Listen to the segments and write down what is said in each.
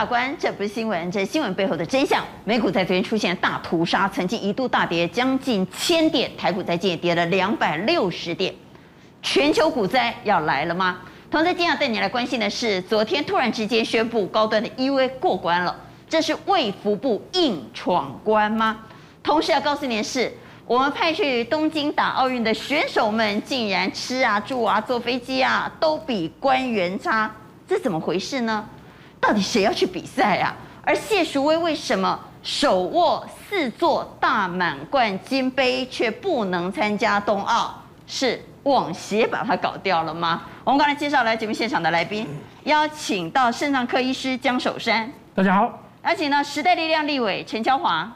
大官，这不是新闻，这是新闻背后的真相。美股在昨天出现大屠杀，曾经一度大跌将近千点，台股在今天跌了两百六十点，全球股灾要来了吗？同时，今天要带你来关心的是，昨天突然之间宣布高端的 EV 过关了，这是卫福部硬闯关吗？同时要告诉你的是，我们派去东京打奥运的选手们，竟然吃啊、住啊、坐飞机啊，都比官员差，这怎么回事呢？到底谁要去比赛啊？而谢淑薇为什么手握四座大满贯金杯却不能参加冬奥？是网协把它搞掉了吗？我们刚才介绍来节目现场的来宾，邀请到肾脏科医师江守山，大家好；邀请到时代力量立委陈乔华，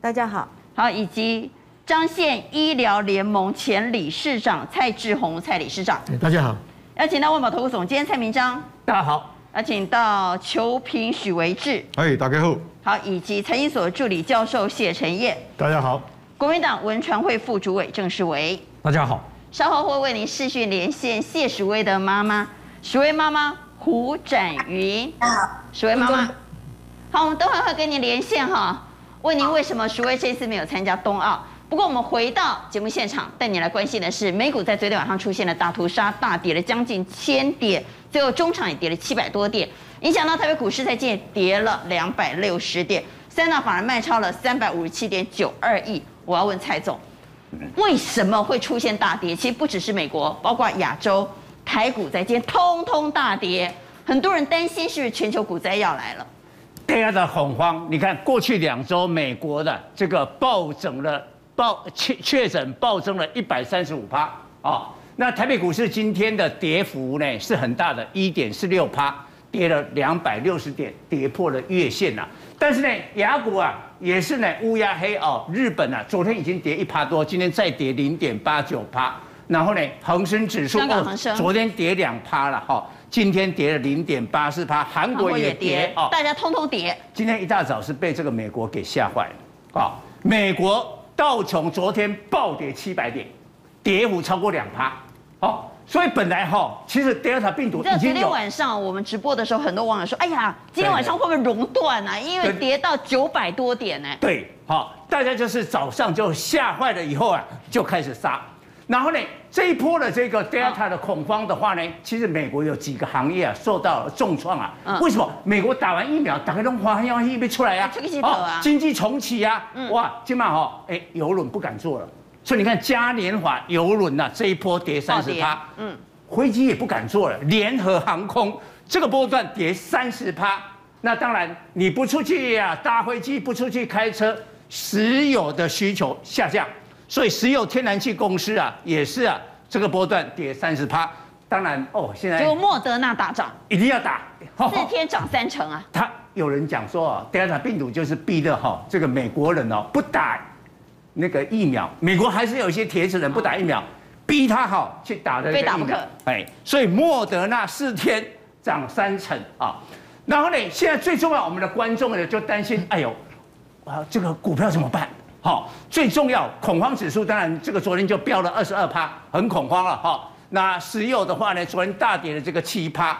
大家好；好，以及彰县医疗联盟前理事长蔡志宏蔡理事长，大家好；邀请到万宝投顾总监蔡明章，大家好。邀请到球评许维志，哎，大家好，好，以及财经所助理教授谢晨业，大家好，国民党文传会副主委郑世维，大家好，稍后会为您视讯连线谢淑薇的妈妈，淑薇妈妈胡展云，淑薇妈妈，好，我们等会会跟您连线哈，问您为什么淑薇这次没有参加冬奥。不过我们回到节目现场，带你来关心的是，美股在昨天晚上出现了大屠杀，大跌了将近千点，最后中场也跌了七百多点，影响到台北股市在今天跌了两百六十点，三大法人卖超了三百五十七点九二亿。我要问蔡总，为什么会出现大跌？其实不只是美国，包括亚洲台股在今天通通大跌，很多人担心是不是全球股灾要来了？大家的恐慌，你看过去两周美国的这个暴增了。报确确诊暴增了一百三十五趴啊！那台北股市今天的跌幅呢是很大的，一点四六趴，跌了两百六十点，跌破了月线了。但是呢，雅股啊也是呢乌鸦黑哦，日本啊昨天已经跌一趴多，今天再跌零点八九趴。然后呢，恒生指数昨天跌两趴了哈，今天跌了零点八四趴，韩国也跌哦，大家通通跌。今天一大早是被这个美国给吓坏了啊！美国。道琼昨天暴跌七百点，跌幅超过两趴，好，所以本来哈，其实 Delta 病毒已经有。昨天晚上我们直播的时候，很多网友说：“哎呀，今天晚上会不会熔断啊？因为跌到九百多点呢。”对，好，大家就是早上就吓坏了，以后啊就开始杀。然后呢，这一波的这个 Delta 的恐慌的话呢，其实美国有几个行业啊受到了重创啊。为什么？美国打完疫苗，打开东华要一被出来呀？哦，经济重启呀！哇，今晚哈，哎，游轮不敢做了。所以你看嘉年华游轮呐，这一波跌三十趴。嗯，飞机也不敢做了。联合航空这个波段跌三十趴。那当然，你不出去呀，搭飞机不出去开车，石油的需求下降。所以石油天然气公司啊，也是啊，这个波段跌三十趴。当然哦，现在就莫德纳大涨，一定要打，四天涨三成啊。他有人讲说啊，Delta 病毒就是逼的哈，这个美国人哦不打那个疫苗，美国还是有一些铁齿人不打疫苗，逼他好去打的。非打不可。哎，所以莫德纳四天涨三成啊。然后呢，现在最重要，我们的观众呢就担心，哎呦，啊这个股票怎么办？好，最重要恐慌指数，当然这个昨天就飙了二十二趴，很恐慌了哈。那石油的话呢，昨天大跌了这个七趴。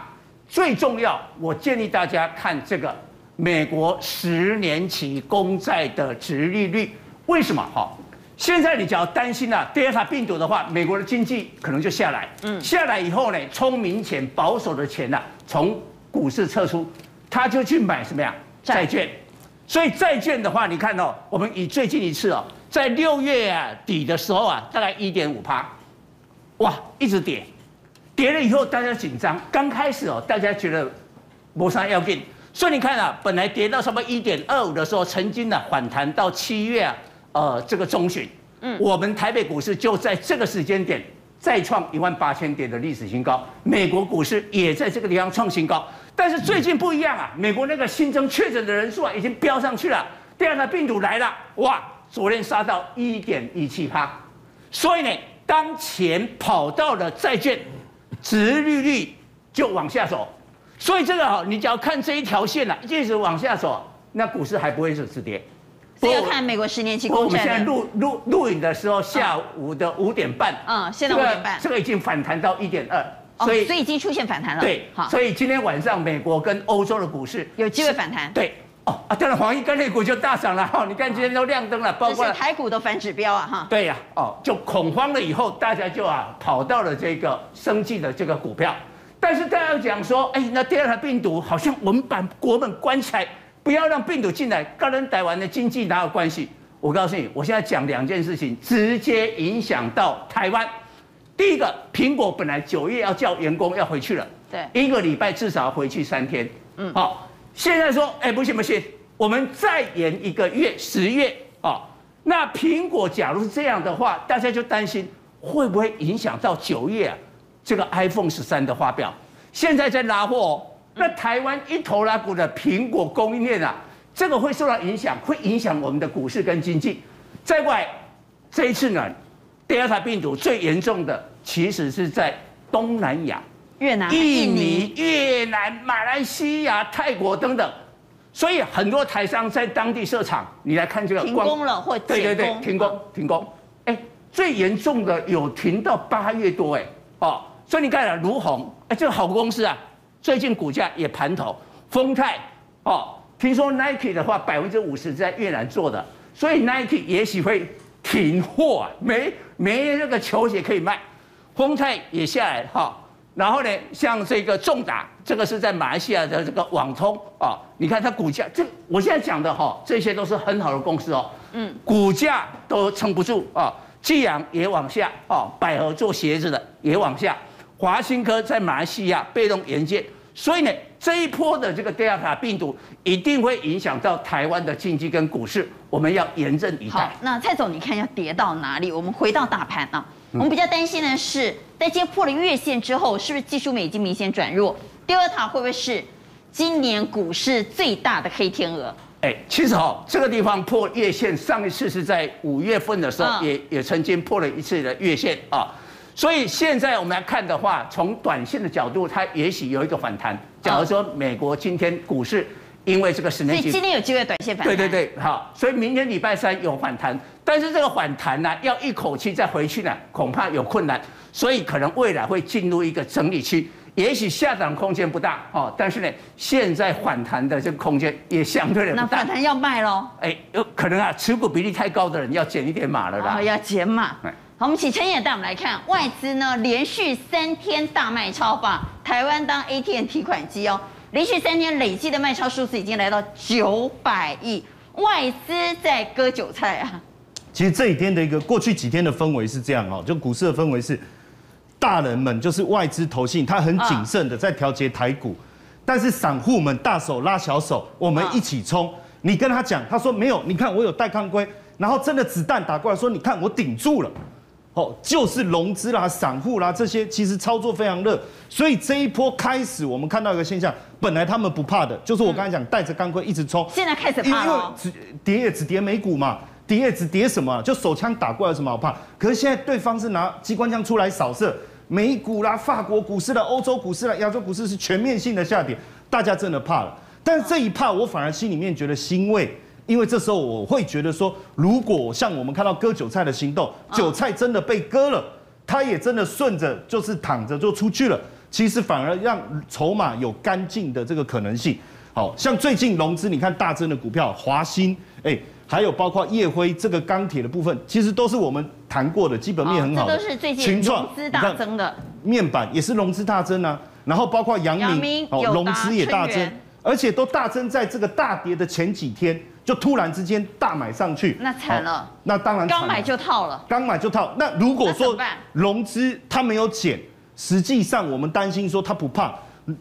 最重要，我建议大家看这个美国十年期公债的殖利率，为什么？哈，现在你只要担心啊，d e l t a 病毒的话，美国的经济可能就下来。嗯，下来以后呢，聪明钱、保守的钱呢，从股市撤出，他就去买什么呀？债券。所以债券的话，你看哦，我们以最近一次哦，在六月啊底的时候啊，大概一点五趴，哇，一直跌，跌了以后大家紧张，刚开始哦，大家觉得没啥要紧，所以你看啊，本来跌到差不多一点二五的时候，曾经呢反弹到七月啊，呃这个中旬，嗯，我们台北股市就在这个时间点再创一万八千点的历史新高，美国股市也在这个地方创新高。但是最近不一样啊，美国那个新增确诊的人数啊，已经飙上去了。第二个病毒来了，哇，昨天杀到一点一七趴。所以呢，当钱跑到了债券，殖利率就往下走。所以这个哈，你只要看这一条线啊，一直往下走，那股市还不会是止跌。所以要看美国十年期公债。我们现在录录录影的时候，下午的五点半。嗯，现在五点半。这个已经反弹到一点二。所以所以已经出现反弹了。对，好，所以今天晚上美国跟欧洲的股市有机会反弹。对，哦啊，当然黄金钢铁股就大涨了哈，你看今天都亮灯了，包括台股都反指标啊哈。对呀，哦，就恐慌了以后，大家就啊跑到了这个生计的这个股票，但是大家讲说，哎，那第二台病毒好像我们把国门关起来，不要让病毒进来，跟人台湾的经济哪有关系？我告诉你，我现在讲两件事情，直接影响到台湾。第一个，苹果本来九月要叫员工要回去了，对，一个礼拜至少要回去三天。嗯，好，现在说，哎，不行不行，我们再延一个月，十月啊。那苹果假如是这样的话，大家就担心会不会影响到九月啊？这个 iPhone 十三的发表，现在在拉货哦。那台湾一头拉股的苹果供应链啊。这个会受到影响，会影响我们的股市跟经济。再过来，这一次呢，，Delta 病毒最严重的其实是在东南亚，越南、印尼、越南、马来西亚、泰国等等。所以很多台商在当地设厂，你来看这个，停工了或对对对，停工停工。哎，最严重的有停到八月多哎哦，所以你看啊，如虹哎，这个好公司啊，最近股价也盘头，丰泰哦。听说 Nike 的话，百分之五十在越南做的，所以 Nike 也许会停货啊，没没那个球鞋可以卖。丰泰也下来哈，然后呢，像这个重达，这个是在马来西亚的这个网通啊，你看它股价，这我现在讲的哈，这些都是很好的公司哦，嗯，股价都撑不住啊，济阳也往下啊，百合做鞋子的也往下，华新科在马来西亚被动元件，所以呢。这一波的这个德尔塔病毒一定会影响到台湾的经济跟股市，我们要严阵以待。好，那蔡总，你看要跌到哪里？我们回到大盘啊，我们比较担心的是，在今天破了月线之后，是不是技术面已经明显转弱？德尔塔会不会是今年股市最大的黑天鹅？哎，其实哈，这个地方破月线，上一次是在五月份的时候也，也也曾经破了一次的月线啊。所以现在我们来看的话，从短线的角度，它也许有一个反弹。假如说美国今天股市因为这个十年期，今天有机会短线反弹。对对对，好，所以明天礼拜三有反弹，但是这个反弹呢，要一口气再回去呢，恐怕有困难。所以可能未来会进入一个整理期，也许下涨空间不大哦，但是呢，现在反弹的这个空间也相对的不大。那反弹要卖喽？哎，有可能啊，持股比例太高的人要减一点码了啦。哦，要减码。好，我们请陈也带我们来看外资呢，连续三天大卖超，把台湾当 ATM 提款机哦，连续三天累计的卖超数字已经来到九百亿，外资在割韭菜啊。其实这一天的一个过去几天的氛围是这样哦，就股市的氛围是，大人们就是外资投信，他很谨慎的在调节台股，但是散户们大手拉小手，我们一起冲。你跟他讲，他说没有，你看我有带抗规，然后真的子弹打过来说，你看我顶住了。哦，就是融资啦、散户啦这些，其实操作非常热，所以这一波开始，我们看到一个现象，本来他们不怕的，就是我刚才讲带着钢盔一直冲，现在开始怕了，因为只跌也只跌美股嘛，跌也只跌什么，就手枪打过来有什么好怕？可是现在对方是拿机关枪出来扫射，美股啦、法国股市啦、欧洲股市啦、亚洲股市是全面性的下跌，大家真的怕了。但是这一怕，我反而心里面觉得欣慰。因为这时候我会觉得说，如果像我们看到割韭菜的行动，韭菜真的被割了，它也真的顺着就是躺着就出去了，其实反而让筹码有干净的这个可能性。好像最近融资，你看大增的股票，华新，哎，还有包括烨辉这个钢铁的部分，其实都是我们谈过的基本面很好的。这都是最近融资大增的。面板也是融资大增啊，然后包括阳明，哦，融资也大增，而且都大增在这个大跌的前几天。就突然之间大买上去，那惨了。那当然，刚买就套了。刚买就套。那如果说融资它没有减，实际上我们担心说它不怕，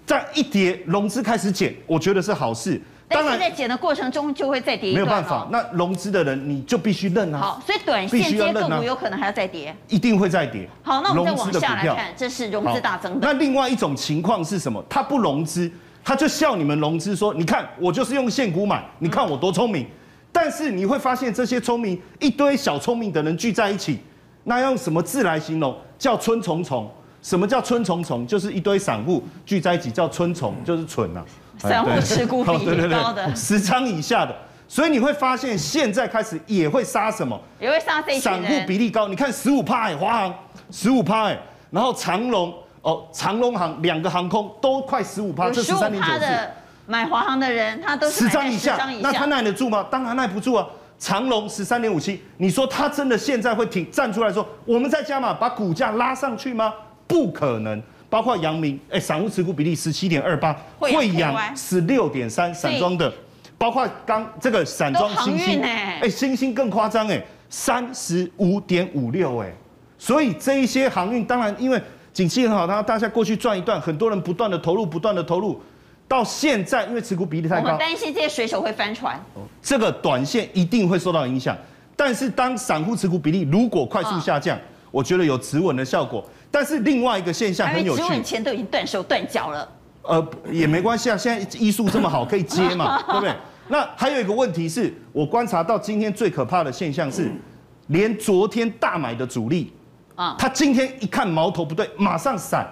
在一跌融资开始减，我觉得是好事。当然，在减的过程中就会再跌。没有办法，那融资的人你就必须认啊。好，所以短线接个股有可能还要再跌，一定会再跌。好，那我们再往下来看，这是融资大增的。那另外一种情况是什么？它不融资。他就笑你们融资说：“你看我就是用现股买，你看我多聪明。”但是你会发现这些聪明一堆小聪明的人聚在一起，那用什么字来形容？叫春虫虫。什么叫春虫虫？就是一堆散户聚在一起叫春虫，就是蠢呐。散户持股比例高的，十张以下的。所以你会发现现在开始也会杀什么？也会杀散户比例高。你看十五趴，华航十五趴，然后长荣。哦，长龙航两个航空都快十五趴，这十三点九四。买华航的人，他都是十张以下，那他耐得住吗？当然耐不住啊。长龙十三点五七，你说他真的现在会挺站出来说，我们在加码把股价拉上去吗？不可能。包括阳明，哎，散户持股比例十七点二八，慧洋十六点三，散装的，包括刚这个散装星星，哎，星星更夸张，哎，三十五点五六，哎，所以这一些航运，当然因为景气很好，他大家过去赚一段，很多人不断的投入，不断的投入。到现在，因为持股比例太高，我们担心这些水手会翻船。这个短线一定会受到影响。但是当散户持股比例如果快速下降，我觉得有止稳的效果。但是另外一个现象很有趣，止稳前都已经断手断脚了。呃，也没关系啊，现在医术这么好，可以接嘛，对不对？那还有一个问题是，我观察到今天最可怕的现象是，连昨天大买的主力啊，他今天一看矛头不对，马上闪。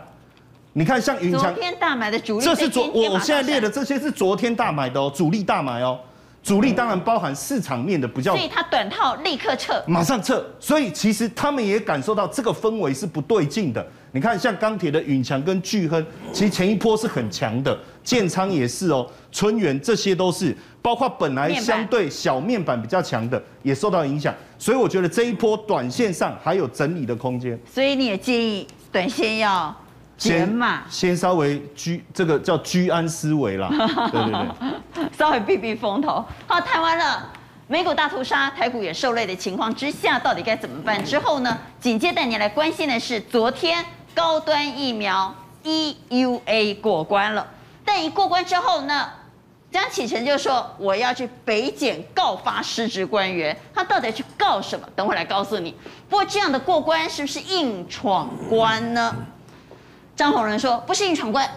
你看，像云强，昨天大买的主力，这是昨我我现在列的这些是昨天大买的哦，主力大买哦，主力当然包含市场面的比较，所以他短套立刻撤，马上撤，所以其实他们也感受到这个氛围是不对劲的。你看，像钢铁的云强跟巨亨，其实前一波是很强的，建仓也是哦，春元这些都是，包括本来相对小面板比较强的也受到影响，所以我觉得这一波短线上还有整理的空间。所以你也建议短线要。减嘛，先稍微居这个叫居安思危啦，对对对，稍微避避风头。好，谈完了美股大屠杀，台股也受累的情况之下，到底该怎么办？之后呢，紧接带你来关心的是，昨天高端疫苗 EUA 过关了，但一过关之后呢，江启臣就说我要去北检告发失职官员，他到底去告什么？等会来告诉你。不过这样的过关是不是硬闯关呢？张宏仁说：“不是硬闯关，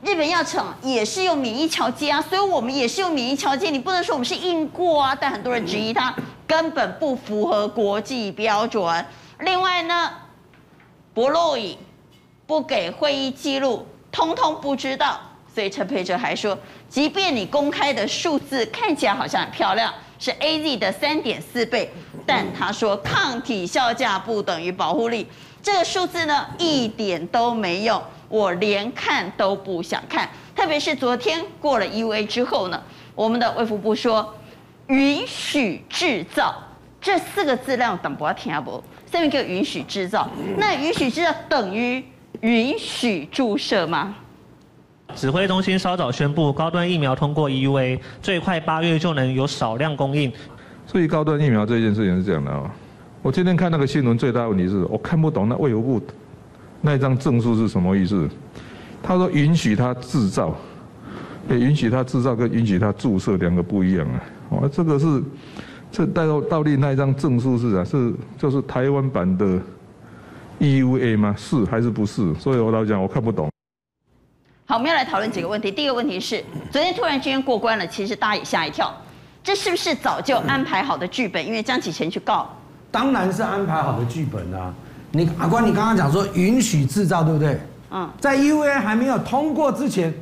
日本药厂也是用免疫桥接啊，所以我们也是用免疫桥接。你不能说我们是硬过啊。但很多人质疑他根本不符合国际标准。另外呢，不录影、不给会议记录，通通不知道。所以陈佩哲还说，即便你公开的数字看起来好像很漂亮，是 AZ 的三点四倍，但他说抗体效价不等于保护力。”这个数字呢，一点都没用，我连看都不想看。特别是昨天过了 EUA 之后呢，我们的卫福部说允许制造这四个字让党博听不？下面叫允许制造，那允许制造等于允许注射吗？指挥中心稍早宣布，高端疫苗通过 EUA，最快八月就能有少量供应。所以高端疫苗这件事情是这样的啊。我今天看那个新闻，最大的问题是我看不懂那卫福部那一张证书是什么意思。他说允许他制造，也允许他制造跟允许他注射两个不一样啊。哦，这个是这带到到底那一张证书是啊？是就是台湾版的 EUA 吗？是还是不是？所以我老讲我看不懂。好，我们要来讨论几个问题。第一个问题是，昨天突然之间过关了，其实大家也吓一跳，这是不是早就安排好的剧本？因为江启臣去告。当然是安排好的剧本啊！你阿关，你刚刚讲说允许制造，对不对？嗯，在 EUA 还没有通过之前，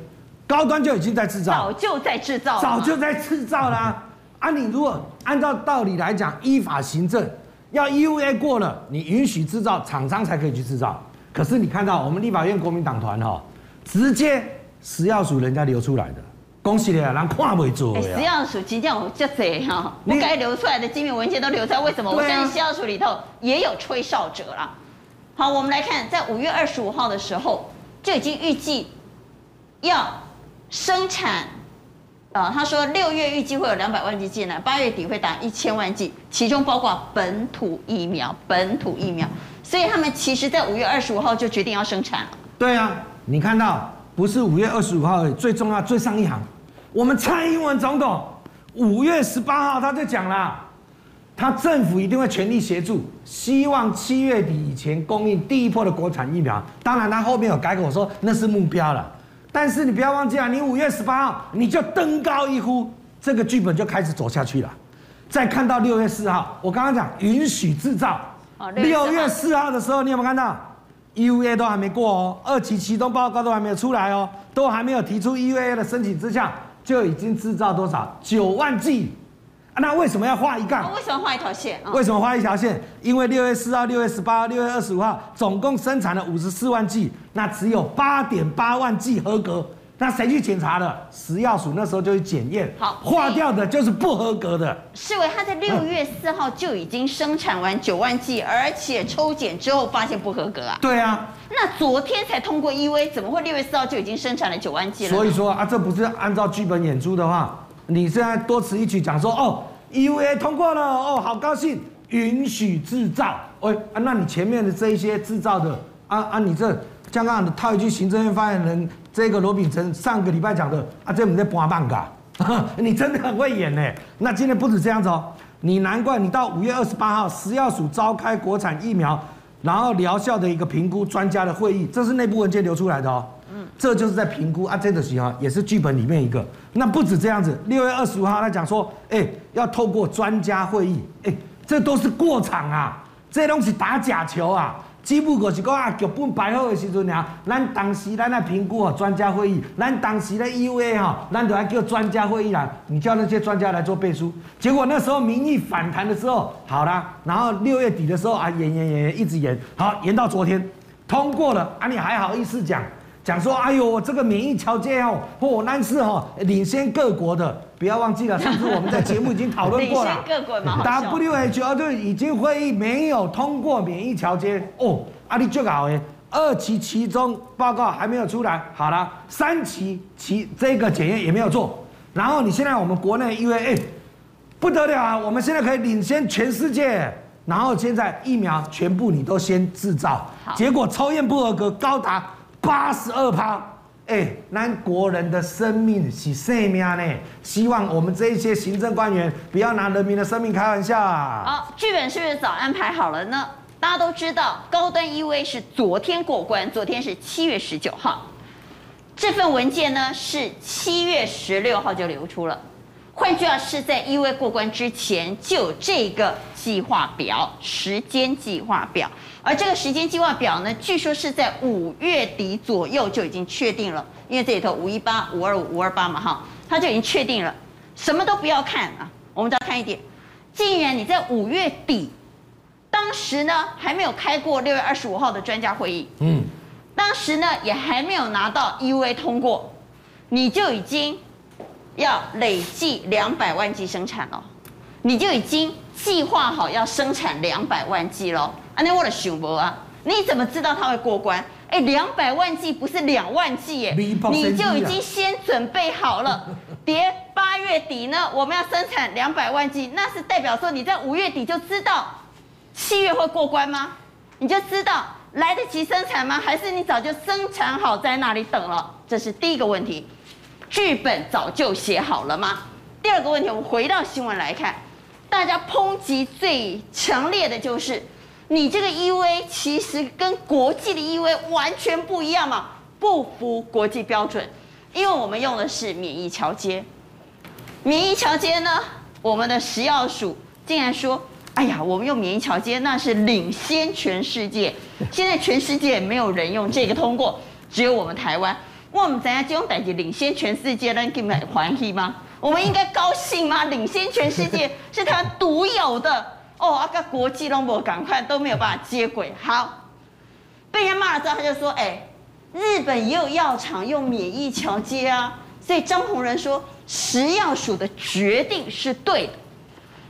高端就已经在制造，早就在制造，早就在制造啦。啊，你如果按照道理来讲，依法行政，要 EUA 过了，你允许制造，厂商才可以去制造。可是你看到我们立法院国民党团哈，直接食药署人家流出来的。恭喜你啊，人看不做呀！食药署今天我就贼哈，不该流出来的机密文件都流出来，为什么？我相信食药署里头也有吹哨者啦。好，我们来看，在五月二十五号的时候就已经预计要生产，呃，他说六月预计会有两百万剂进来，八月底会达一千万剂，其中包括本土疫苗，本土疫苗。所以他们其实在五月二十五号就决定要生产了。对啊，你看到不是五月二十五号最重要最上一行。我们蔡英文总统五月十八号他就讲了，他政府一定会全力协助，希望七月底以前供应第一波的国产疫苗。当然，他后面有改口说那是目标了。但是你不要忘记啊，你五月十八号你就登高一呼，这个剧本就开始走下去了。再看到六月四号，我刚刚讲允许制造，六月四号的时候你有没有看到？EUA 都还没过哦，二期启动报告都还没有出来哦，都还没有提出 EUA 的申请之下。就已经制造多少九万剂，那为什么要画一杠？为什么画一条线？为什么画一条线？因为六月四号、六月十八号、六月二十五号总共生产了五十四万剂，那只有八点八万剂合格。那谁去检查的？食药署那时候就去检验，好，化掉的就是不合格的。世纬他在六月四号就已经生产完九万剂，嗯、而且抽检之后发现不合格啊。对啊，那昨天才通过 EUA，怎么会六月四号就已经生产了九万剂了？所以说啊，这不是按照剧本演出的话，你现在多此一举讲说哦，EUA 通过了哦，好高兴，允许制造。喂、那你前面的这一些制造的啊啊，你这香港的套一句行政院发言人。这个罗秉成上个礼拜讲的啊，这我们在播半嘎，你真的很会演呢。那今天不止这样子哦，你难怪你到五月二十八号，食药署召开国产疫苗，然后疗效的一个评估专家的会议，这是内部文件流出来的哦。嗯，这就是在评估啊，这个时候也是剧本里面一个。那不止这样子，六月二十五号他讲说，哎，要透过专家会议，哎，这都是过场啊，这东西打假球啊。只不过是讲啊，剧本摆好的时阵啊，咱当时咱来评估哦，专家会议，咱当时的 EUA 哈，咱就来叫专家会议啦，你叫那些专家来做背书。结果那时候民意反弹的时候，好啦，然后六月底的时候啊，演演演演，一直演，好演到昨天通过了啊，你还好意思讲？讲说，哎呦，这个免疫条件哦，或那是哈领先各国的，不要忘记了，上次我们在节目已经讨论 过了。领先各国嘛，WHO 就已经会议没有通过免疫条件哦，啊你最好诶，二期其中报告还没有出来，好了，三期期这个检验也没有做，然后你现在我们国内因为哎不得了啊，我们现在可以领先全世界，然后现在疫苗全部你都先制造，结果抽验不合格高达。八十二趴，哎，咱国人的生命是生命呢，希望我们这一些行政官员不要拿人民的生命开玩笑啊！好，剧本是不是早安排好了呢？大家都知道，高端 EVA 是昨天过关，昨天是七月十九号，这份文件呢是七月十六号就流出了。换句话是在 EUA 过关之前就有这个计划表，时间计划表。而这个时间计划表呢，据说是在五月底左右就已经确定了，因为这里头五一八、五二五、五二八嘛，哈，他就已经确定了。什么都不要看啊，我们只要看一点。既然你在五月底，当时呢还没有开过六月二十五号的专家会议，嗯，当时呢也还没有拿到 EUA 通过，你就已经要累计两百万剂生产了，你就已经计划好要生产两百万剂喽。啊，那我的想不啊！你怎么知道它会过关？哎，两百万剂不是两万剂耶，你就已经先准备好了。别八月底呢，我们要生产两百万剂，那是代表说你在五月底就知道七月会过关吗？你就知道来得及生产吗？还是你早就生产好在那里等了？这是第一个问题，剧本早就写好了吗？第二个问题，我们回到新闻来看，大家抨击最强烈的就是。你这个 EUA 其实跟国际的 EUA 完全不一样嘛，不符国际标准，因为我们用的是免疫桥接。免疫桥接呢，我们的食药署竟然说，哎呀，我们用免疫桥接那是领先全世界，现在全世界没有人用这个通过，只有我们台湾。我们怎样这种代志领先全世界，那给你们欢喜吗？我们应该高兴吗？领先全世界 是他独有的。哦，啊个国际拢无赶快都没有办法接轨。好，被人骂了之后，他就说：“哎、欸，日本也有药厂用免疫桥接啊。”所以张宏仁说，食药署的决定是对的。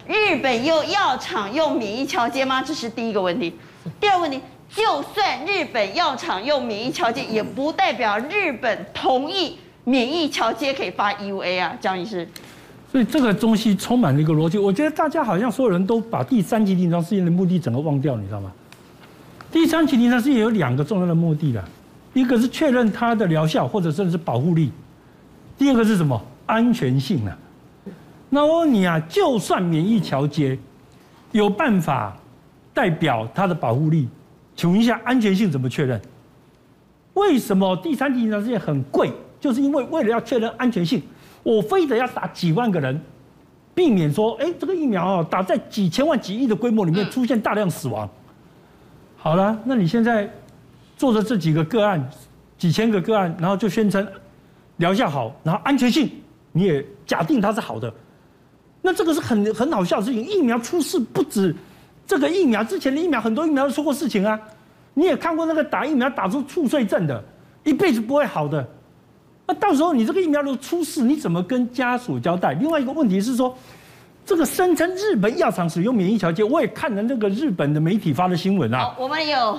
日本也有药厂用免疫桥接吗？这是第一个问题。第二个问题，就算日本药厂用免疫桥接，也不代表日本同意免疫桥接可以发 EUA 啊，江医师。所以这个东西充满了一个逻辑，我觉得大家好像所有人都把第三期临床试验的目的整个忘掉，你知道吗？第三期临床试验有两个重要的目的的，一个是确认它的疗效或者甚至是保护力，第二个是什么？安全性啊。那我问你啊，就算免疫桥接有办法代表它的保护力，请问一下安全性怎么确认？为什么第三级临床试验很贵？就是因为为了要确认安全性。我非得要打几万个人，避免说，哎，这个疫苗啊，打在几千万、几亿的规模里面出现大量死亡。好了，那你现在做的这几个个案，几千个个案，然后就宣称疗效好，然后安全性你也假定它是好的，那这个是很很好笑的事情。疫苗出事不止这个疫苗，之前的疫苗很多疫苗都出过事情啊。你也看过那个打疫苗打出猝睡症的，一辈子不会好的。那到时候你这个疫苗如果出事，你怎么跟家属交代？另外一个问题是说，这个声称日本药厂使用免疫调节，我也看了那个日本的媒体发的新闻啊。我们有，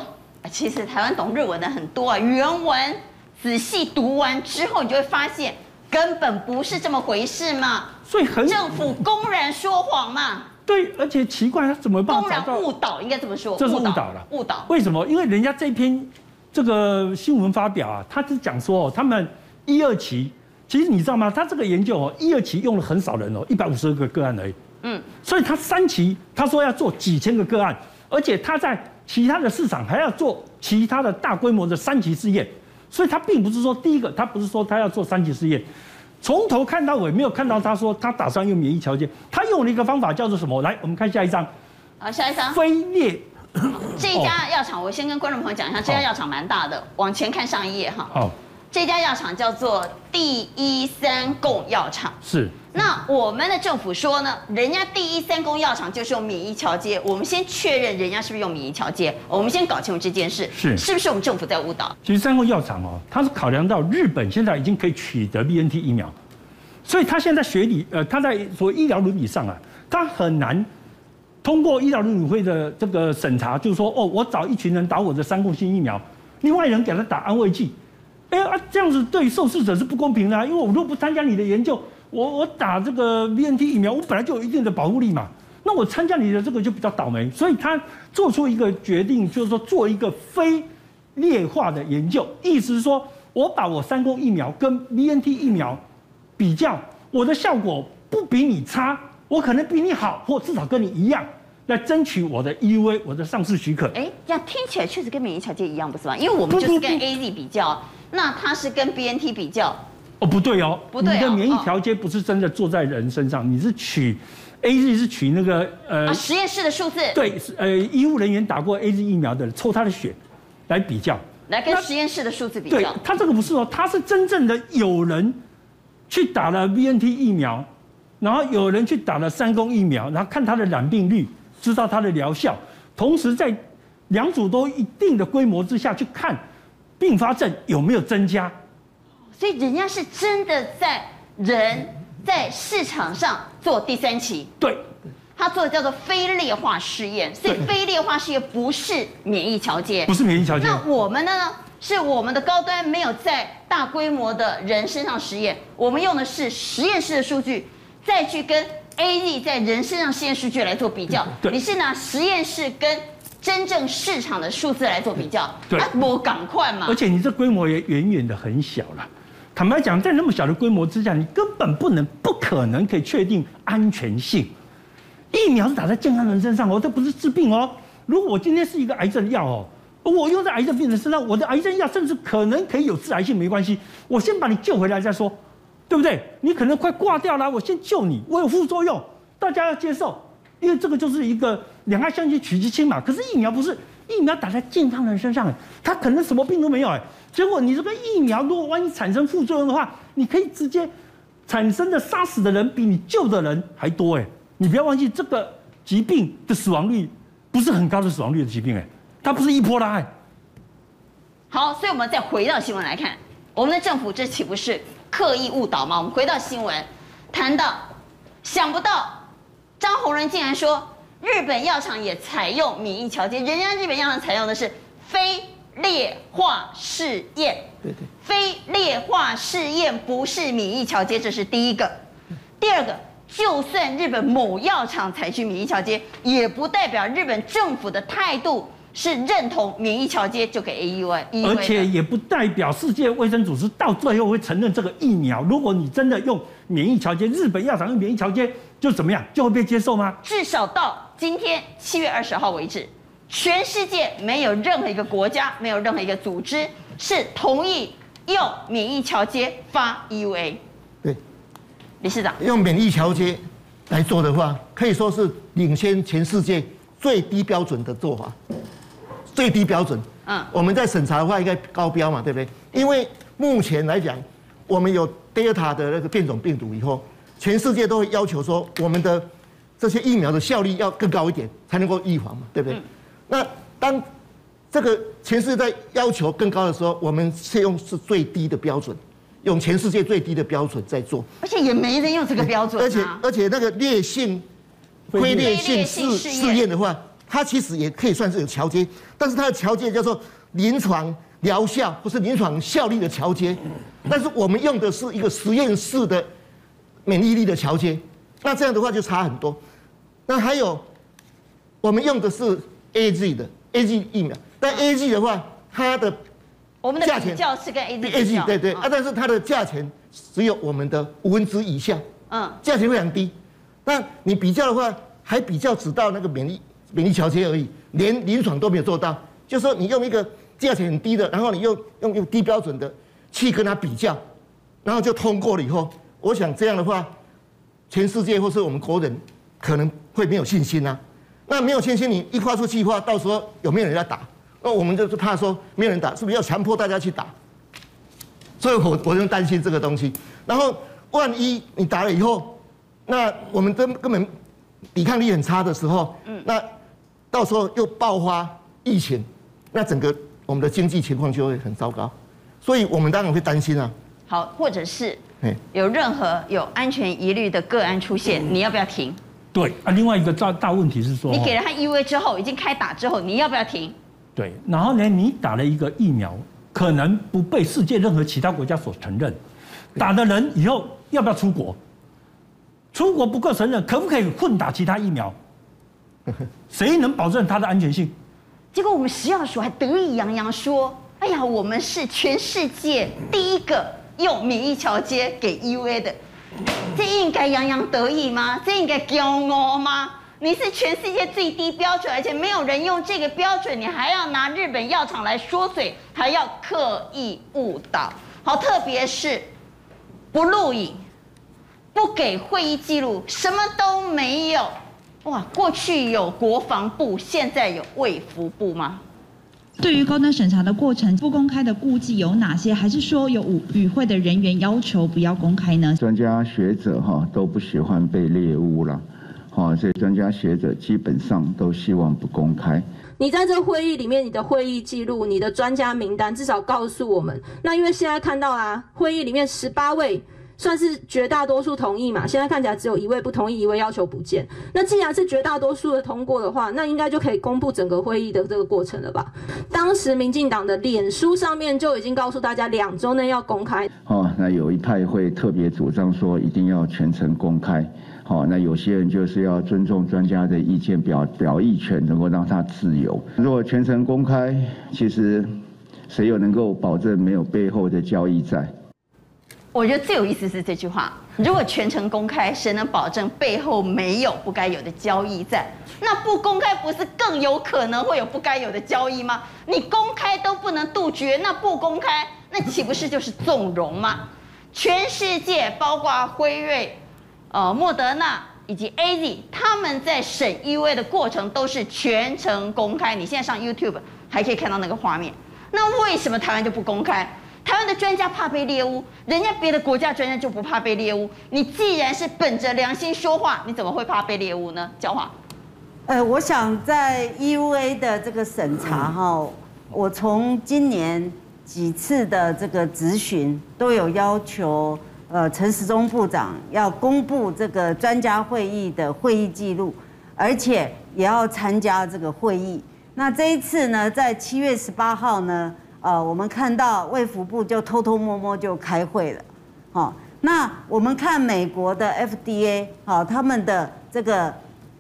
其实台湾懂日文的很多啊，原文仔细读完之后，你就会发现根本不是这么回事嘛。所以很政府公然说谎嘛？对，而且奇怪，他怎么办？公然误导，应该这么说。这是误导了，误导。为什么？因为人家这篇这个新闻发表啊，他是讲说他们一二期，其实你知道吗？他这个研究哦，一二期用了很少人哦，一百五十二个个案而已。嗯。所以他三期，他说要做几千个个案，而且他在其他的市场还要做其他的大规模的三期试验，所以他并不是说第一个，他不是说他要做三期试验。从头看到尾，没有看到他说他打算用免疫条件，他用了一个方法叫做什么？来，我们看下一张。好，下一张。飞裂。这家药厂，我先跟观众朋友讲一下，这家药厂蛮大的，往前看上一页哈。好。这家药厂叫做第一三共药厂。是。那我们的政府说呢，人家第一三公药厂就是用免疫桥接，我们先确认人家是不是用免疫桥接，我们先搞清楚这件事，是是不是我们政府在误导？其实三公药厂哦，它是考量到日本现在已经可以取得 BNT 疫苗，所以他现在学理呃，他在所谓医疗伦理上啊，他很难通过医疗伦理会的这个审查，就是说哦，我找一群人打我的三公新疫苗，另外人给他打安慰剂，哎啊，这样子对受试者是不公平的啊，因为我如果不参加你的研究。我我打这个 BNT 疫苗，我本来就有一定的保护力嘛。那我参加你的这个就比较倒霉，所以他做出一个决定，就是说做一个非劣化的研究，意思是说我把我三公疫苗跟 BNT 疫苗比较，我的效果不比你差，我可能比你好，或至少跟你一样，来争取我的 EUA，我的上市许可。哎，这样听起来确实跟免疫桥接一样，不是吗？因为我们就是跟 AZ 比较，那他是跟 BNT 比较。哦，不对哦，不对哦，你的免疫调节不是真的做在人身上，哦、你是取 A Z 是取那个呃、啊、实验室的数字，对，呃医务人员打过 A Z 疫苗的抽他的血来比较，来跟实验室的数字比较。对，他这个不是哦，他是真正的有人去打了 B N T 疫苗，然后有人去打了三公疫苗，然后看他的染病率，知道他的疗效，同时在两组都一定的规模之下去看并发症有没有增加。所以人家是真的在人在市场上做第三期，对，他做的叫做非劣化试验，所以非劣化试验不是免疫桥接，不是免疫桥接。那我们呢？是我们的高端没有在大规模的人身上实验，我们用的是实验室的数据，再去跟 AZ 在人身上实验数据来做比较。你是拿实验室跟真正市场的数字来做比较，对，我赶快嘛。而且你这规模也远远的很小了。坦白讲，在那么小的规模之下，你根本不能、不可能可以确定安全性。疫苗是打在健康人身上哦，这不是治病哦。如果我今天是一个癌症药哦，我用在癌症病人身上，我的癌症药甚至可能可以有致癌性，没关系，我先把你救回来再说，对不对？你可能快挂掉了，我先救你，我有副作用，大家要接受，因为这个就是一个两害相权取其轻嘛。可是疫苗不是，疫苗打在健康人身上，他可能什么病都没有哎。结果你这个疫苗，如果万一产生副作用的话，你可以直接产生的杀死的人比你救的人还多哎！你不要忘记，这个疾病的死亡率不是很高的死亡率的疾病哎，它不是一波拉。好，所以我们再回到新闻来看，我们的政府这岂不是刻意误导吗？我们回到新闻，谈到想不到张宏仁竟然说日本药厂也采用免疫桥接，人家日本药厂采用的是非。劣化试验，对对，非劣化试验不是免疫桥接，这是第一个。第二个，就算日本某药厂采取免疫桥接，也不代表日本政府的态度是认同免疫桥接就给 AUA，而且也不代表世界卫生组织到最后会承认这个疫苗。如果你真的用免疫桥接，日本药厂用免疫桥接就怎么样，就会被接受吗？至少到今天七月二十号为止。全世界没有任何一个国家，没有任何一个组织是同意用免疫桥接发 EUA。对，理事长用免疫桥接来做的话，可以说是领先全世界最低标准的做法。最低标准，嗯，我们在审查的话应该高标嘛，对不对？因为目前来讲，我们有 Delta 的那个变种病毒以后，全世界都会要求说，我们的这些疫苗的效力要更高一点，才能够预防嘛，对不对？嗯、那当这个全世界在要求更高的时候，我们是用是最低的标准，用全世界最低的标准在做，而且也没人用这个标准、啊。而且而且那个烈性、非劣性试试验的话，它其实也可以算是有桥接，但是它的桥接叫做临床疗效不是临床效力的桥接，但是我们用的是一个实验室的免疫力的桥接，那这样的话就差很多。那还有，我们用的是 A G 的 A G 疫苗，但 A G 的话，它的我们的比较是跟 A G A G 对对啊，但是它的价钱只有我们的五分之以下，嗯，价钱非常低。那你比较的话，还比较只到那个免疫免疫桥接而已，连临床都没有做到。就是说你用一个价钱很低的，然后你用用用低标准的去跟它比较，然后就通过了以后，我想这样的话，全世界或是我们国人可能会没有信心啊。那没有信心，你一发出计划，到时候有没有人要打？那我们就是怕说没有人打，是不是要强迫大家去打？所以我我就担心这个东西。然后万一你打了以后，那我们根根本抵抗力很差的时候，嗯，那到时候又爆发疫情。那整个我们的经济情况就会很糟糕，所以我们当然会担心啊。好，或者是有任何有安全疑虑的个案出现，你要不要停？对啊，另外一个大大问题是说，你给了他 EUA 之后，已经开打之后，你要不要停？对，然后呢，你打了一个疫苗，可能不被世界任何其他国家所承认，打的人以后要不要出国？出国不够承认，可不可以混打其他疫苗？谁能保证它的安全性？结果我们食药署还得意洋洋说：“哎呀，我们是全世界第一个用免疫桥接给 U A 的，这应该洋洋得意吗？这应该骄傲吗？你是全世界最低标准，而且没有人用这个标准，你还要拿日本药厂来说嘴，还要刻意误导。好，特别是不录影，不给会议记录，什么都没有。”哇，过去有国防部，现在有卫福部吗？对于高端审查的过程不公开的顾忌有哪些？还是说有与会的人员要求不要公开呢？专家学者哈都不喜欢被猎污了，好，所以专家学者基本上都希望不公开。你在这个会议里面，你的会议记录、你的专家名单，至少告诉我们。那因为现在看到啊，会议里面十八位。算是绝大多数同意嘛？现在看起来只有一位不同意，一位要求不见。那既然是绝大多数的通过的话，那应该就可以公布整个会议的这个过程了吧？当时民进党的脸书上面就已经告诉大家，两周内要公开。哦，那有一派会特别主张说一定要全程公开。好，那有些人就是要尊重专家的意见，表表意权能够让他自由。如果全程公开，其实谁又能够保证没有背后的交易在？我觉得最有意思是这句话：如果全程公开，谁能保证背后没有不该有的交易在？那不公开不是更有可能会有不该有的交易吗？你公开都不能杜绝，那不公开，那岂不是就是纵容吗？全世界包括辉瑞、呃莫德纳以及 AZ，他们在审 EUA 的过程都是全程公开。你现在上 YouTube 还可以看到那个画面。那为什么台湾就不公开？台湾的专家怕被猎巫，人家别的国家专家就不怕被猎巫。你既然是本着良心说话，你怎么会怕被猎巫呢？焦华，呃，我想在 EUA 的这个审查哈，我从今年几次的这个质询都有要求，呃，陈时中部长要公布这个专家会议的会议记录，而且也要参加这个会议。那这一次呢，在七月十八号呢，呃，我们看到卫福部就偷偷摸摸就开会了，好，那我们看美国的 FDA，好，他们的这个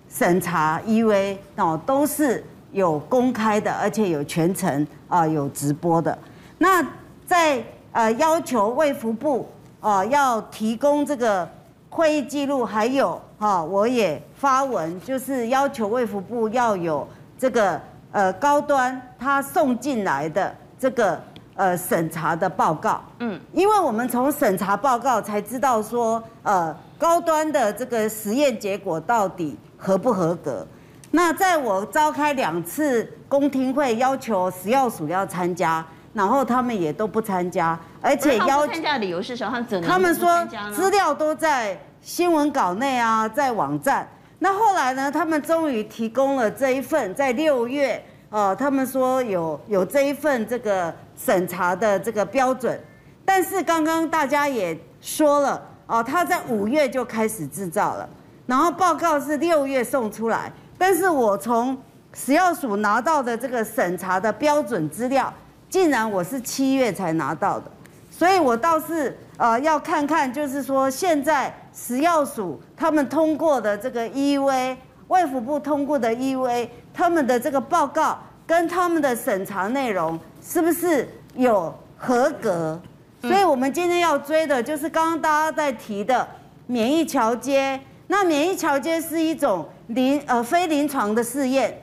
审查 EVA 哦，都是有公开的，而且有全程啊，有直播的。那在呃要求卫福部啊要提供这个会议记录，还有哈，我也发文，就是要求卫福部要有这个呃高端他送进来的。这个呃审查的报告，嗯，因为我们从审查报告才知道说，呃高端的这个实验结果到底合不合格。那在我召开两次公听会，要求食药署要参加，然后他们也都不参加，而且要参加的理由是什么？他们说资料都在新闻稿内啊，在网站。那后来呢，他们终于提供了这一份，在六月，呃，他们说有有这一份这个审查的这个标准。但是刚刚大家也说了，哦，他在五月就开始制造了，然后报告是六月送出来。但是我从食药署拿到的这个审查的标准资料，竟然我是七月才拿到的，所以我倒是呃要看看，就是说现在食药署他们通过的这个 EUA，卫福部通过的 EUA，他们的这个报告跟他们的审查内容是不是有合格？所以，我们今天要追的就是刚刚大家在提的免疫桥接。那免疫桥接是一种临呃非临床的试验。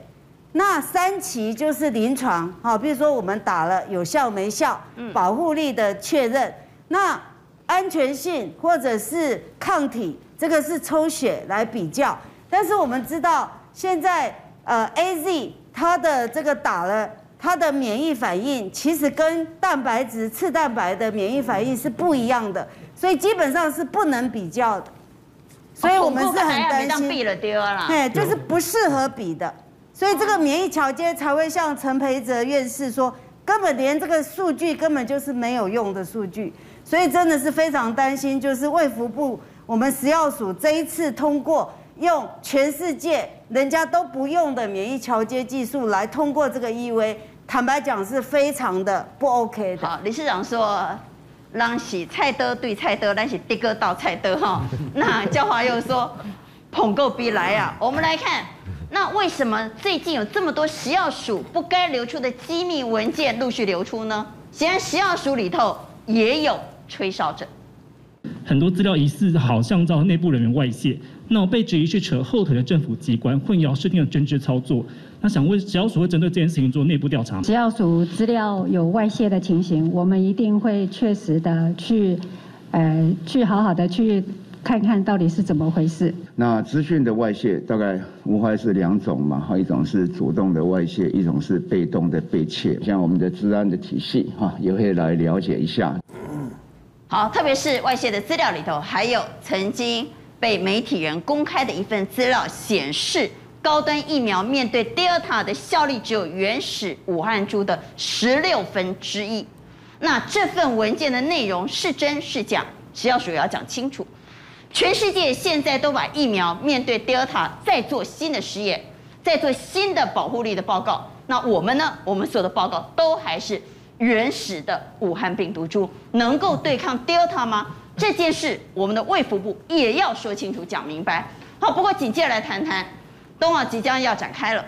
那三期就是临床，好，比如说我们打了有效没效，保护力的确认。那安全性或者是抗体，这个是抽血来比较。但是我们知道现在呃 AZ 它的这个打了。它的免疫反应其实跟蛋白质、次蛋白的免疫反应是不一样的，所以基本上是不能比较的。所以我们是很担心，对，就是不适合比的。所以这个免疫桥接才会像陈培哲院士说，根本连这个数据根本就是没有用的数据。所以真的是非常担心，就是卫福部我们食药署这一次通过用全世界人家都不用的免疫桥接技术来通过这个 EUA。坦白讲是非常的不 OK 的。好，理事长说，让洗菜的对菜的，让洗第个倒菜的哈。那教华又说，捧够逼来啊。我们来看，那为什么最近有这么多食药署不该流出的机密文件陆续流出呢？显然食药署里头也有吹哨者，很多资料疑似好像遭内部人员外泄，那我被质疑是扯后腿的政府机关混淆视听的政治操作。那想问，只要署会针对这件事情做内部调查吗？食药署资料有外泄的情形，我们一定会确实的去，呃，去好好的去看看到底是怎么回事。那资讯的外泄大概无非是两种嘛，哈，一种是主动的外泄，一种是被动的被窃。像我们的治安的体系，哈，也会来了解一下。好，特别是外泄的资料里头，还有曾经被媒体人公开的一份资料显示。高端疫苗面对 Delta 的效力只有原始武汉株的十六分之一。那这份文件的内容是真是假？食药署要讲清楚。全世界现在都把疫苗面对 Delta 再做新的实验，再做新的保护力的报告。那我们呢？我们所有的报告都还是原始的武汉病毒株，能够对抗 Delta 吗？这件事我们的卫福部也要说清楚、讲明白。好，不过紧接着来谈谈。冬奥即将要展开了，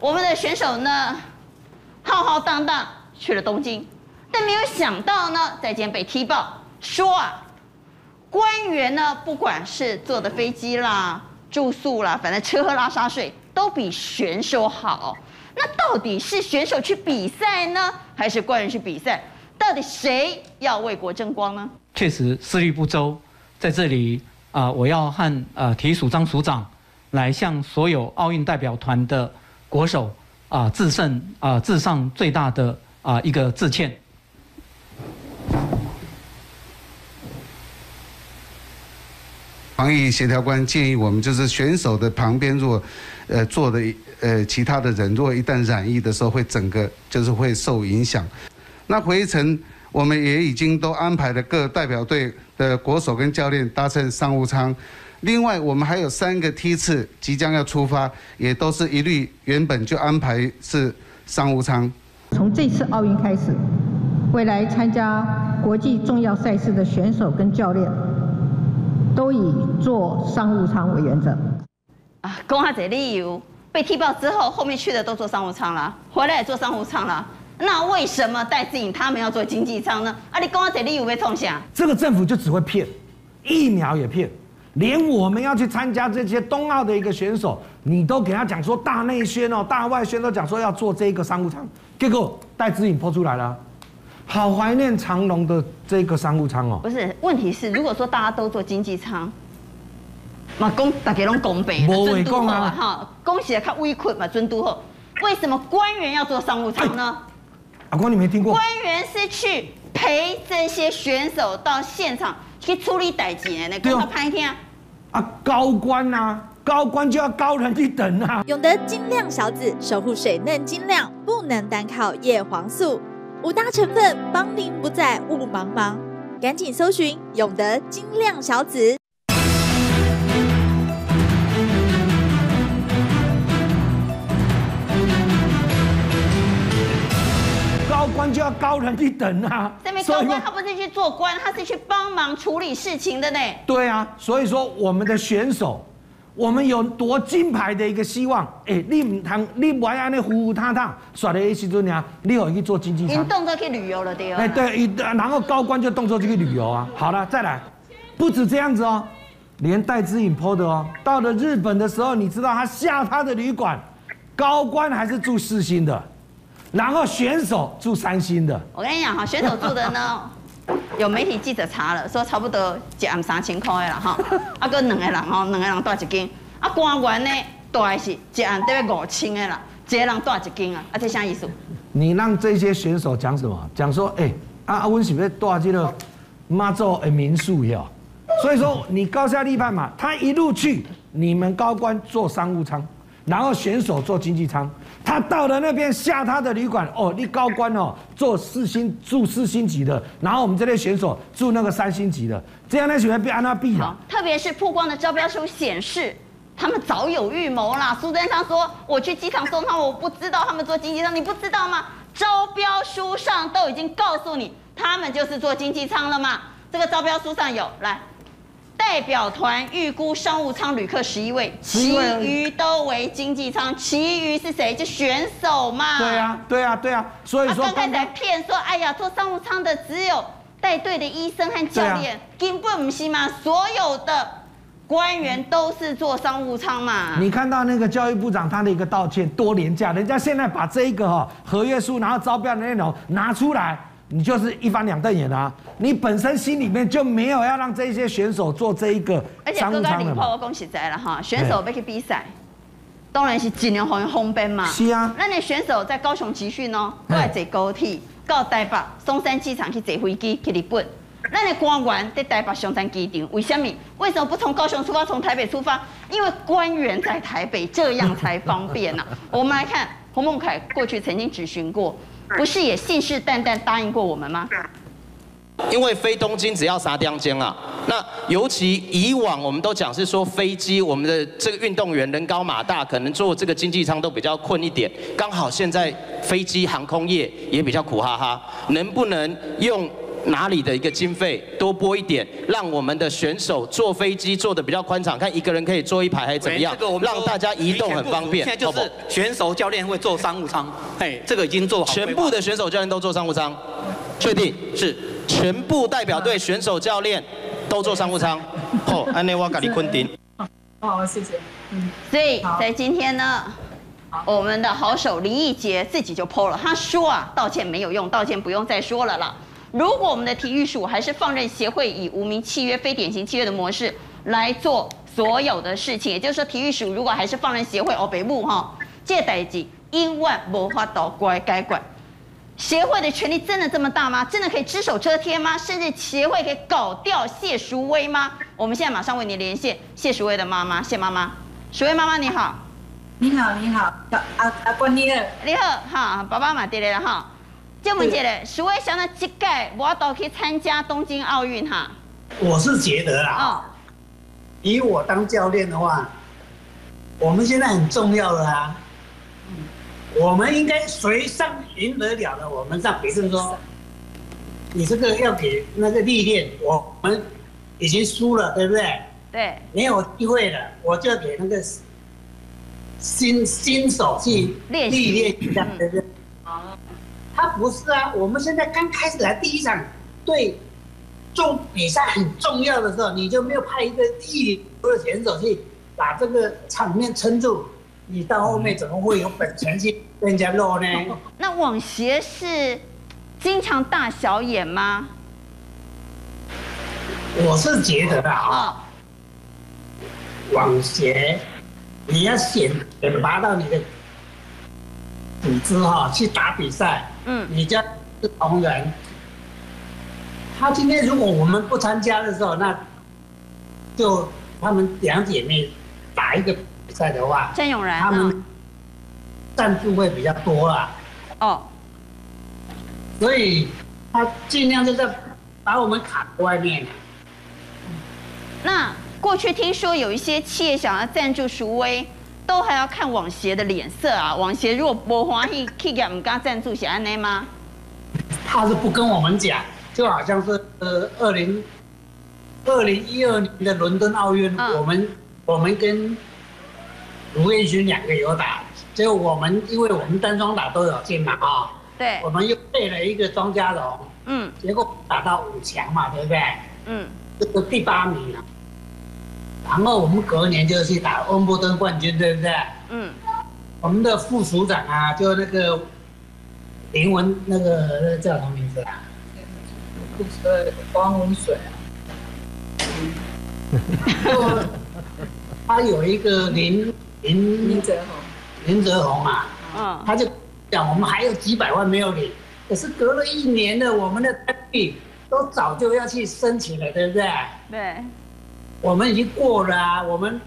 我们的选手呢，浩浩荡荡去了东京，但没有想到呢，在今天被踢爆说啊，官员呢，不管是坐的飞机啦、住宿啦，反正吃喝拉撒睡都比选手好。那到底是选手去比赛呢，还是官员去比赛？到底谁要为国争光呢？确实思虑不周，在这里啊、我要和呃体署张署长。来向所有奥运代表团的国手啊致胜啊致上最大的啊一个致歉。防疫协调官建议我们，就是选手的旁边，如果呃坐的呃其他的人，如果一旦染疫的时候，会整个就是会受影响。那回程我们也已经都安排了各代表队的国手跟教练搭乘商务舱。另外，我们还有三个梯次即将要出发，也都是一律原本就安排是商务舱。从这次奥运开始，未来参加国际重要赛事的选手跟教练，都以坐商务舱为原则。啊，讲下这理由，被踢爆之后，后面去的都坐商务舱了，回来也坐商务舱了。那为什么戴志颖他们要做经济舱呢？啊，你讲下这理由被冲下？这个政府就只会骗，疫苗也骗。连我们要去参加这些冬奥的一个选手，你都给他讲说大内宣哦，大外宣都讲说要做这个商务舱，结果戴志颖抛出来了，好怀念长隆的这个商务舱哦。不是，问题是如果说大家都做经济舱，嘛公大家拢公平，没话讲啊，哈，恭喜他委屈嘛，尊都后，为什么官员要做商务舱呢？阿光，你没听过？官员是去陪这些选手到现场。去处理代志的，那公他拍听，啊，高官啊，高官就要高人一等啊。永德晶亮小紫守护水嫩晶亮，不能单靠叶黄素，五大成分帮您不再雾茫茫，赶紧搜寻永德晶亮小紫。要高人一等啊！这边高官他不是去做官，他是去帮忙处理事情的呢。对啊，所以说我们的选手，我们有夺金牌的一个希望。哎，你唔通，你唔爱安尼糊糊塌塌，耍的时阵啊，你有去做经济舱。你动作去旅游了对哎，对，然后高官就动作就去旅游啊。好了，再来，不止这样子哦，连带资颖 PO 的哦，到了日本的时候，你知道他下他的旅馆，高官还是住四星的。然后选手住三星的，我跟你讲哈，选手住的呢，有媒体记者查了，说差不多一晚三千块的啦哈，啊个两个人哈，两个人带一间，啊官员呢，带的是一晚得要五千的啦，一个人带一间啊，啊这啥意思？你让这些选手讲什么？讲说，哎、欸，啊啊，我是不是住这个妈祖的民宿呀？所以说你高下立判嘛，他一路去，你们高官坐商务舱，然后选手坐经济舱。他到了那边下他的旅馆哦，你高官哦，坐四星住四星级的，然后我们这类选手住那个三星级的，这样那喜欢被安娜毙啊。特别是曝光的招标书显示，他们早有预谋啦。苏贞昌说：“我去机场送他，我不知道他们坐经济舱，你不知道吗？招标书上都已经告诉你，他们就是坐经济舱了嘛。这个招标书上有来。”代表团预估商务舱旅客十一位，其余都为经济舱。其余是谁？就选手嘛。对啊，对啊，对啊。所以说刚刚在骗说，哎呀，坐商务舱的只有带队的医生和教练，根本不是嘛。所有的官员都是坐商务舱嘛。你看到那个教育部长他的一个道歉多廉价，人家现在把这一个哈合约书，然后招标的内容拿出来。你就是一翻两瞪眼啊！你本身心里面就没有要让这些选手做这一个商务舱的嘛。而且哥哥，你破我恭喜在了哈！选手要去比赛，当然是尽量红红边嘛。是啊。那你选手在高雄集训哦，过来坐高铁到台北松山机场去坐飞机去日本。那你官员在台北松山机场，为什么？为什么不从高雄出发，从台北出发？因为官员在台北，这样才方便呐、啊。我们来看洪孟楷过去曾经质询过。不是也信誓旦旦答应过我们吗？因为飞东京只要三点钟啊，那尤其以往我们都讲是说飞机，我们的这个运动员人高马大，可能坐这个经济舱都比较困一点。刚好现在飞机航空业也比较苦哈哈，能不能用？哪里的一个经费多拨一点，让我们的选手坐飞机坐的比较宽敞，看一个人可以坐一排还是怎么样？这个我们让大家移动很方便。现在就是选手教练会坐商务舱，哎，这个已经做好。全部的选手教练都坐商务舱，确定是全部代表队选手教练都坐商务舱。好，安内瓦咖喱昆丁。好，谢谢。嗯，所以在今天呢，我们的好手林义杰自己就 PO 了，他说啊，道歉没有用，道歉不用再说了啦。如果我们的体育署还是放任协会以无名契约、非典型契约的模式来做所有的事情，也就是说，体育署如果还是放任协会哦，北部哈，这代志因万无法度乖改管。协会的权力真的这么大吗？真的可以只手遮天吗？甚至协会可以搞掉谢淑薇吗？我们现在马上为你连线谢淑薇的妈妈谢妈妈，淑薇妈妈你好，你好你好，阿阿关你好，你好哈，爸爸妈爹来了哈。就问姐嘞，淑薇想到这届我都可以参加东京奥运哈。我是觉得啦，哦，以我当教练的话，我们现在很重要的啊，我们应该谁上赢得了的，我们上，比如说，你这个要给那个历练，我们已经输了，对不对？对。没有机会了，我就给那个新新手去历练一下，对不对？他不是啊，我们现在刚开始来第一场，对，重比赛很重要的时候，你就没有派一个一流的选手去把这个场面撑住，你到后面怎么会有本钱去跟人家落呢？那网协是经常大小眼吗？我是觉得的啊，网协你要选选拔到你的组织哈去打比赛。嗯，你家是同仁，他今天如果我们不参加的时候，那就他们两姐妹打一个比赛的话，郑永然，他们赞助会比较多啦。哦，所以他尽量就在把我们卡在外面。那过去听说有一些企业想要赞助淑威，都还要看网协的脸色啊。网协如果不欢喜，企业唔敢赞助是安内吗？他是不跟我们讲，就好像是呃二零二零一二年的伦敦奥运，嗯、我们我们跟卢彦勋两个有打，结果我们因为我们单双打都有进嘛啊，对，我们又配了一个庄家荣，嗯，结果打到五强嘛，对不对？嗯，这个第八名啊。然后我们隔年就去打温布顿冠军，对不对？嗯，我们的副署长啊，就那个林文，那个那个叫什么名字啊？呃，汪文水啊。嗯、他有一个林林林泽宏，林泽宏啊，嗯，他就讲我们还有几百万没有领，可是隔了一年的我们的单据都早就要去申请了，对不对？对。我们已经过了啊，我们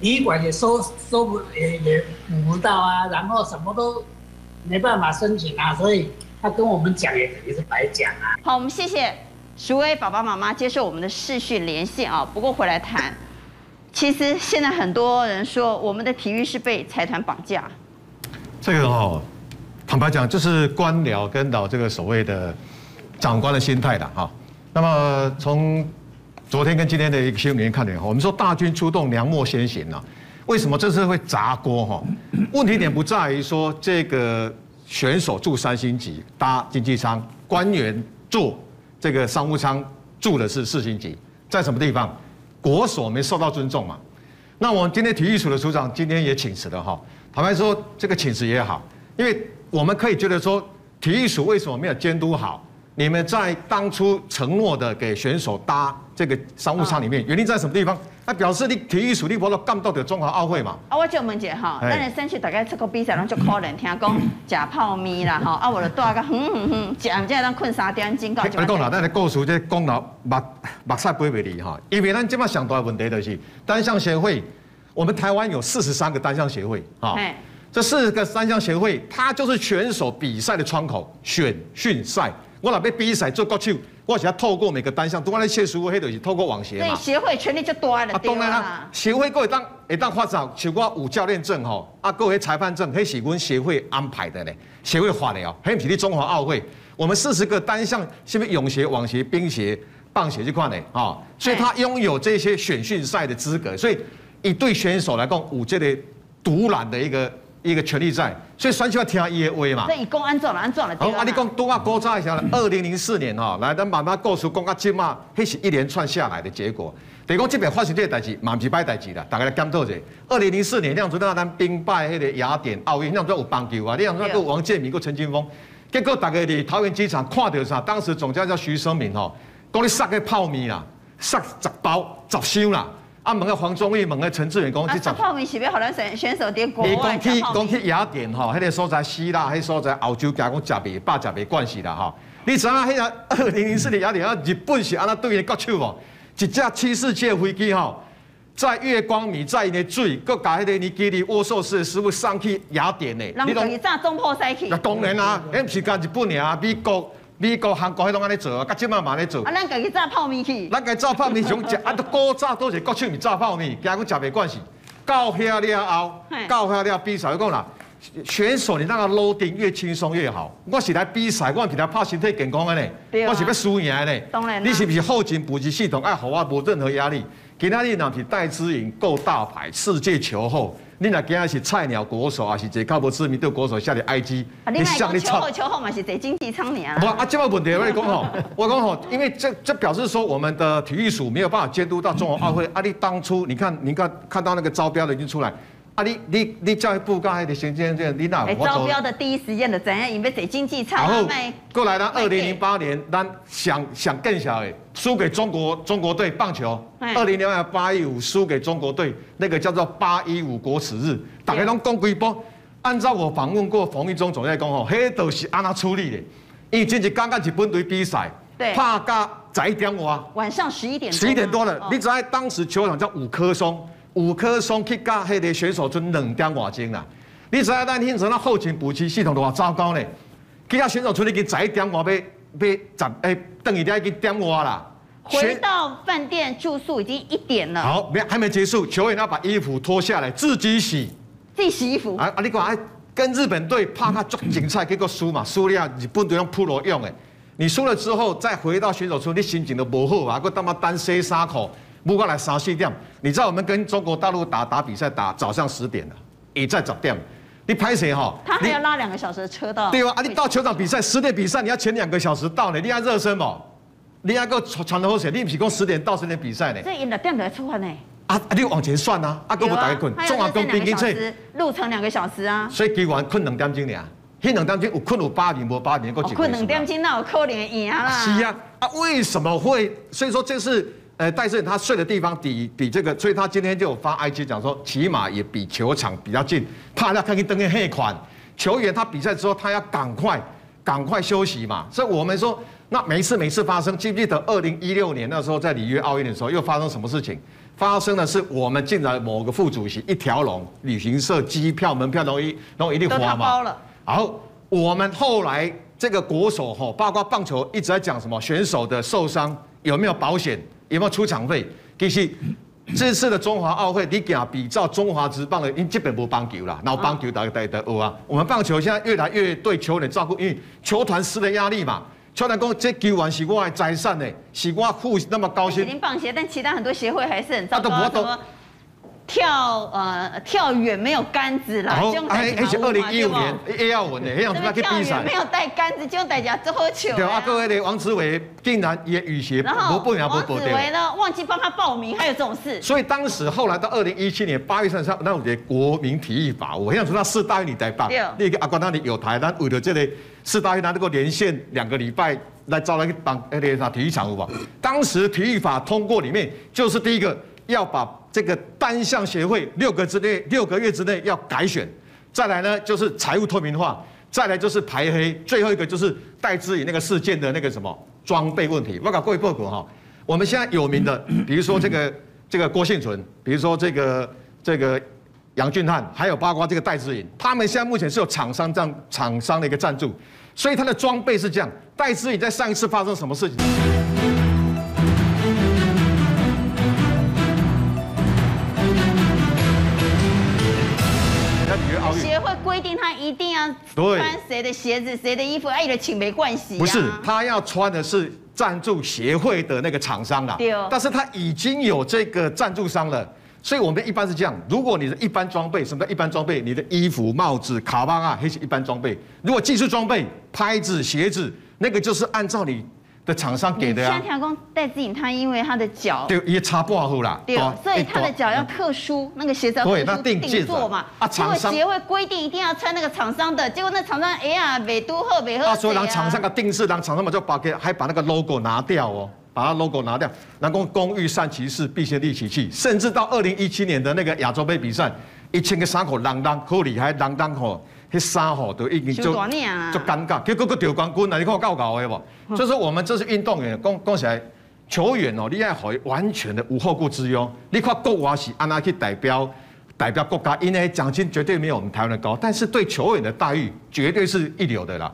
旅馆也收收不也也补不到啊，然后什么都没办法申请啊，所以他跟我们讲也等于是白讲啊。好，我们谢谢淑威爸爸妈妈接受我们的视讯连线啊。不过回来谈，其实现在很多人说我们的体育是被财团绑架。这个哦，坦白讲就是官僚跟到这个所谓的长官的心态的哈。那么从昨天跟今天的一个新闻看点，我们说大军出动，良末先行了。为什么这次会砸锅哈？问题点不在于说这个选手住三星级搭经济舱，官员住这个商务舱住的是四星级，在什么地方？国手没受到尊重嘛？那我们今天体育署的署长今天也请辞了哈。坦白说，这个请辞也好，因为我们可以觉得说，体育署为什么没有监督好？你们在当初承诺的给选手搭这个商务舱里面，原因在什么地方？那表示你体育署你不都干到的中华奥会嘛？啊，我就问一下哈，咱的选手大概出国比赛，拢就 可能听讲假泡面啦，哈，啊，我就带个哼哼哼，食唔才当困三点钟到。你讲啦，咱的故事这讲了目目屎飞袂离哈，因为咱今麦上大的问题就是单项协会，我们台湾有四十三个单项协会啊，这四十个单项协会，它就是选手比赛的窗口，选训赛。我若要比赛做国手，我是要透过每个单项，都我来写书，迄就是透过网协嘛。对，协会权力就多了。啊，当然啦，协会各会当会当发展，像我有教练证吼，啊，各位裁判证，迄是阮协会安排的咧，协会发的哦，迄不是你中华奥会，我们四十个单项，是不是泳协、网协、冰协、棒协这块呢，啊，所以他拥有这些选训赛的资格，所以一对选手来讲，有这个独揽的一个。一个权利在，所以选手要听伊的话嘛。那以讲安怎了，安怎了。好，啊，你讲多啊，古早一下，二零零四年哈，来咱慢慢告诉讲啊，今嘛，迄是一连串下来的结果。等于讲这边发生这个代志，嘛不是歹代志啦，大家来检讨者。二零零四年，那样子那咱兵败迄个雅典奥运，那样子有棒球啊，那样子有王建民、个陈金峰，结果大家伫桃园机场看到啥？当时总教练徐生明吼，讲你塞个泡面啦，塞十包十箱啦。啊！问个黄宗义，问个陈志远，讲去十泡面是要让咱选选手点国外讲去讲去雅典吼，迄个所在希腊，迄个所在欧洲，惊讲食袂饱，食袂惯势啦吼。你知影迄个 二零零四年雅典啊，日本是安那对伊国手无？一架七四七的飞机吼，在月光米在伊的水，佮甲迄个尼基里沃寿司的师傅送去雅典的。人可以炸中破西去。那当然啊，迄毋是甲日本尔，美国。美国、韩国迄拢安尼做啊，甲即马嘛安尼做。啊，咱家己炸泡面去。咱家炸泡面想食，啊，都古早都是国手，是炸泡面，惊佮食袂惯势。到遐了后，到遐了比赛，我讲啦，选手你那个 loading 越轻松越好。我是来比赛，我是来拍身体健康的呢，我是要输赢的呢。当然。你是不是后勤补给系统爱好我无任何压力？今仔日若是戴资颖够大牌，世界球后。你若今仔是菜鸟国手，还是一个较无知名度国手下的 IG，你向你后秋后嘛是坐经济舱尔。不啊，这个问题我讲吼，我讲吼，因为这这表示说我们的体育署没有办法监督到中华奥会。啊，你当初你看，你看看到那个招标的已经出来。啊你，你你你教育部刚才的行政这你哪？哎，招标的第一时间的怎样？因为谁经济差。然后过来呢，二零零八年，咱想想更小诶，输给中国中国队棒球。二零零八八一五输给中国队，那个叫做八一五国耻日。大家拢讲几波？按照我访问过冯玉忠总在讲吼，迄都是安那处理的？因为这是刚刚日本队比赛，对，怕甲十一点哇，晚上十一点十一点多了，哦、你知道当时球场叫五棵松，五棵松去甲迄个选手村两点外钟啦。你知道咱现在那后勤补给系统多少糟糕呢？去甲选手村已经十一点外要要十诶，等于已经点外啦。回到饭店住宿已经一点了。好，没还没结束，球员要把衣服脱下来自己洗，自己洗衣服。啊啊，你讲哎，跟日本队怕他抓精彩，结果输嘛，输了日本队用铺罗用诶。你输了之后再回到选手村，你心情都不好啊，个他妈单洗衫裤，不过来三四点。你知道我们跟中国大陆打打比赛打早上十点了，也在十点。你拍谁哈？他还要拉两个小时的车到。对啊，啊，你到球场比赛十点比赛，你要前两个小时到呢，你要热身嘛。你还个喘头水，你不是讲十点到十点比赛呢？这两点就出发呢？啊啊，你往前算啊，啊，够不打个困，中华工兵兵车路程两个小时啊。所以基完困两点钟呢，那两点钟有困有八年，无八年够几？困两点钟那有可能赢啦。是啊，啊，为什么会？所以说这是呃戴胜他睡的地方比比这个，所以他今天就发 IG 讲说，起码也比球场比较近，怕他看见登个黑款。球员他比赛之后，他要赶快赶快休息嘛，所以我们说。那每次每次发生，记不记得二零一六年那时候在里约奥运的时候，又发生什么事情？发生的是我们进来某个副主席一条龙，旅行社、机票、门票都一都一定花嘛。然后我们后来这个国手哈，包括棒球一直在讲什么选手的受伤有没有保险，有没有出场费？其实这次的中华奥会，你讲比照中华职棒的，因基本不棒球啦，然后棒球大家大家有啊。我们棒球现在越来越对球员照顾，因为球团施的压力嘛。球团讲，这球员是我的财产呢，是我付那么高薪。棒协，但其他很多协会还是很糟糕。啊、跳呃跳远没有杆子啦，就哎而且二零一五年也要稳的，那样子那去比赛。没有带杆子，就大家做好球。对啊，各位的王志伟竟然也雨鞋不不不不王志伟呢，忘记帮他报名，还有这种事。所以当时后来到二零一七年八月三十号，那我的国民体育法，我想说那四大运你在办，那个阿关那里有台，但为了这里。四大运他能够连线两个礼拜来招来一帮那个体育场，好不好？当时体育法通过里面就是第一个要把这个单项协会六个之内六个月之内要改选，再来呢就是财务透明化，再来就是排黑，最后一个就是戴资颖那个事件的那个什么装备问题。我搞各位报告哈，我们现在有名的，比如说这个这个郭婞淳，比如说这个这个。杨俊汉，还有包括这个戴资颖，他们现在目前是有厂商这样厂商的一个赞助，所以他的装备是这样。戴资颖在上一次发生什么事情？规定他一定要穿谁的鞋子、谁的衣服，爱的请没关系。不是，他要穿的是赞助协会的那个厂商啦。对。但是他已经有这个赞助商了。所以我们一般是这样：如果你的一般装备，什么叫一般装备？你的衣服、帽子、卡邦啊，那是一般装备。如果技术装备、拍子、鞋子，那个就是按照你的厂商给的呀、啊。像条工戴资颖，他因为他的脚对也擦不好啦，对，所以他的脚要特殊，嗯、那个鞋子要特殊那定做嘛。啊，厂商协会规定一定要穿那个厂商的，结果那厂商哎呀，美都贺美贺。啊，所以让厂商的定制，让厂商嘛就把给还把那个 logo 拿掉哦。把它 logo 拿掉，然后工欲善其事，必先利其器。甚至到二零一七年的那个亚洲杯比赛，一千个伤口啷当库里还，啷当吼，那衫裤都已经就就尴尬，结果个丢冠军啊！你看我够搞的 不？所以说我们这是运动员，讲讲起来，球员哦，你要可以完全的无后顾之忧。你看国外是安那去代表代表国家，因为奖金绝对没有我们台湾的高，但是对球员的待遇绝对是一流的啦。